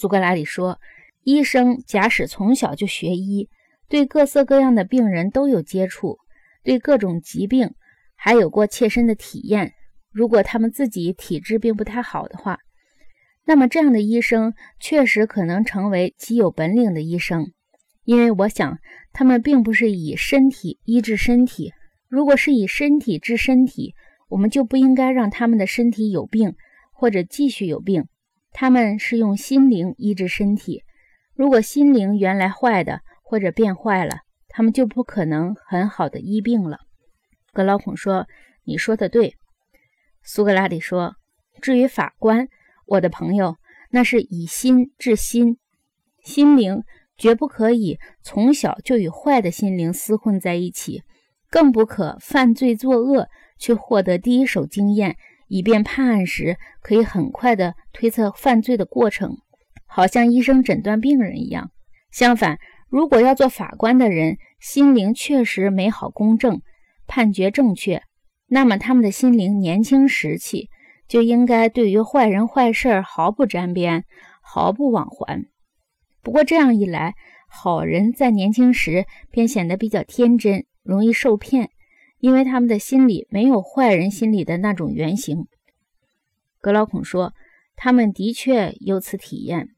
苏格拉底说：“医生假使从小就学医，对各色各样的病人都有接触，对各种疾病还有过切身的体验。如果他们自己体质并不太好的话，那么这样的医生确实可能成为极有本领的医生，因为我想他们并不是以身体医治身体。如果是以身体治身体，我们就不应该让他们的身体有病或者继续有病。”他们是用心灵医治身体，如果心灵原来坏的或者变坏了，他们就不可能很好的医病了。格劳孔说：“你说的对。”苏格拉底说：“至于法官，我的朋友，那是以心治心，心灵绝不可以从小就与坏的心灵厮混在一起，更不可犯罪作恶去获得第一手经验。”以便判案时可以很快地推测犯罪的过程，好像医生诊断病人一样。相反，如果要做法官的人心灵确实美好公正，判决正确，那么他们的心灵年轻时期就应该对于坏人坏事毫不沾边，毫不往还。不过这样一来，好人在年轻时便显得比较天真，容易受骗。因为他们的心里没有坏人心里的那种原型，格老孔说，他们的确有此体验。